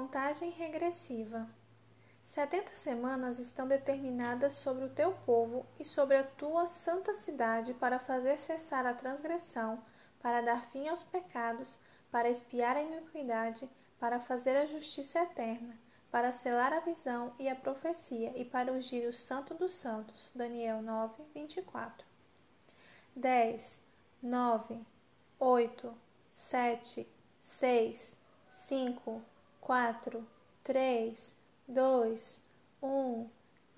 Contagem regressiva. Setenta semanas estão determinadas sobre o teu povo e sobre a tua santa cidade para fazer cessar a transgressão, para dar fim aos pecados, para espiar a iniquidade, para fazer a justiça eterna, para selar a visão e a profecia e para ungir o santo dos santos. Daniel 9, 24. 10, 9, 8, 7, 6, 5, 4, 3, 2, 1,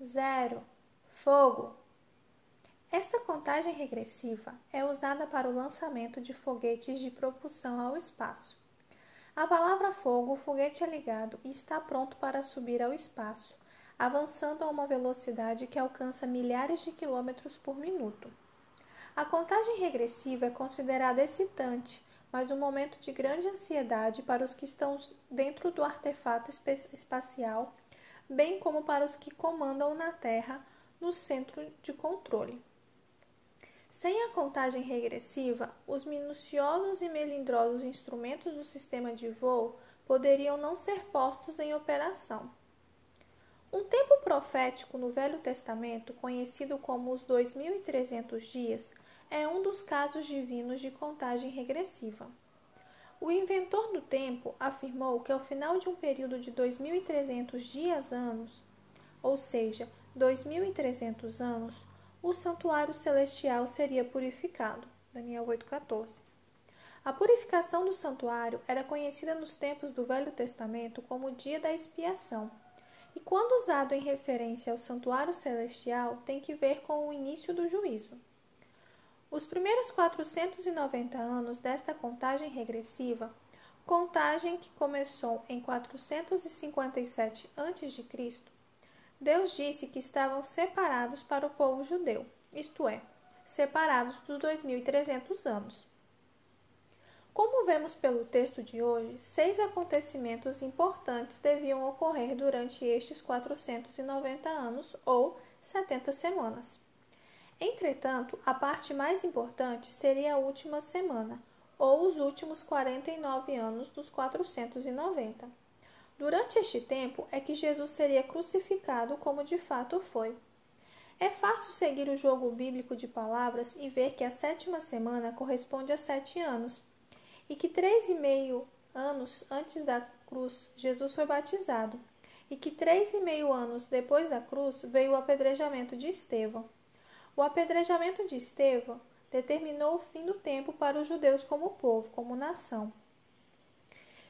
0, fogo! Esta contagem regressiva é usada para o lançamento de foguetes de propulsão ao espaço. A palavra fogo, o foguete é ligado e está pronto para subir ao espaço, avançando a uma velocidade que alcança milhares de quilômetros por minuto. A contagem regressiva é considerada excitante, mas um momento de grande ansiedade para os que estão dentro do artefato espacial, bem como para os que comandam na Terra no centro de controle. Sem a contagem regressiva, os minuciosos e melindrosos instrumentos do sistema de voo poderiam não ser postos em operação. Um tempo profético no Velho Testamento, conhecido como os 2300 dias, é um dos casos divinos de contagem regressiva. O inventor do tempo afirmou que ao final de um período de 2300 dias-anos, ou seja, 2300 anos, o santuário celestial seria purificado. Daniel 8,14. A purificação do santuário era conhecida nos tempos do Velho Testamento como o dia da expiação, e quando usado em referência ao santuário celestial, tem que ver com o início do juízo. Os primeiros 490 anos desta contagem regressiva, contagem que começou em 457 a.C., Deus disse que estavam separados para o povo judeu, isto é, separados dos 2300 anos. Como vemos pelo texto de hoje, seis acontecimentos importantes deviam ocorrer durante estes 490 anos ou 70 semanas. Entretanto, a parte mais importante seria a última semana, ou os últimos 49 anos dos 490. Durante este tempo é que Jesus seria crucificado, como de fato foi. É fácil seguir o jogo bíblico de palavras e ver que a sétima semana corresponde a sete anos, e que três e meio anos antes da cruz Jesus foi batizado, e que três e meio anos depois da cruz veio o apedrejamento de Estevão. O apedrejamento de Estevão determinou o fim do tempo para os judeus como povo, como nação.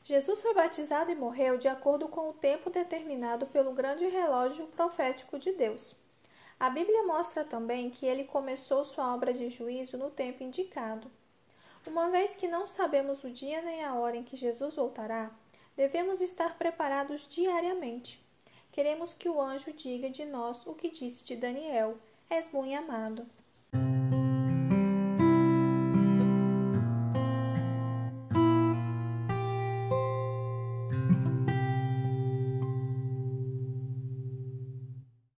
Jesus foi batizado e morreu de acordo com o tempo determinado pelo grande relógio profético de Deus. A Bíblia mostra também que ele começou sua obra de juízo no tempo indicado. Uma vez que não sabemos o dia nem a hora em que Jesus voltará, devemos estar preparados diariamente. Queremos que o anjo diga de nós o que disse de Daniel: És muito amado.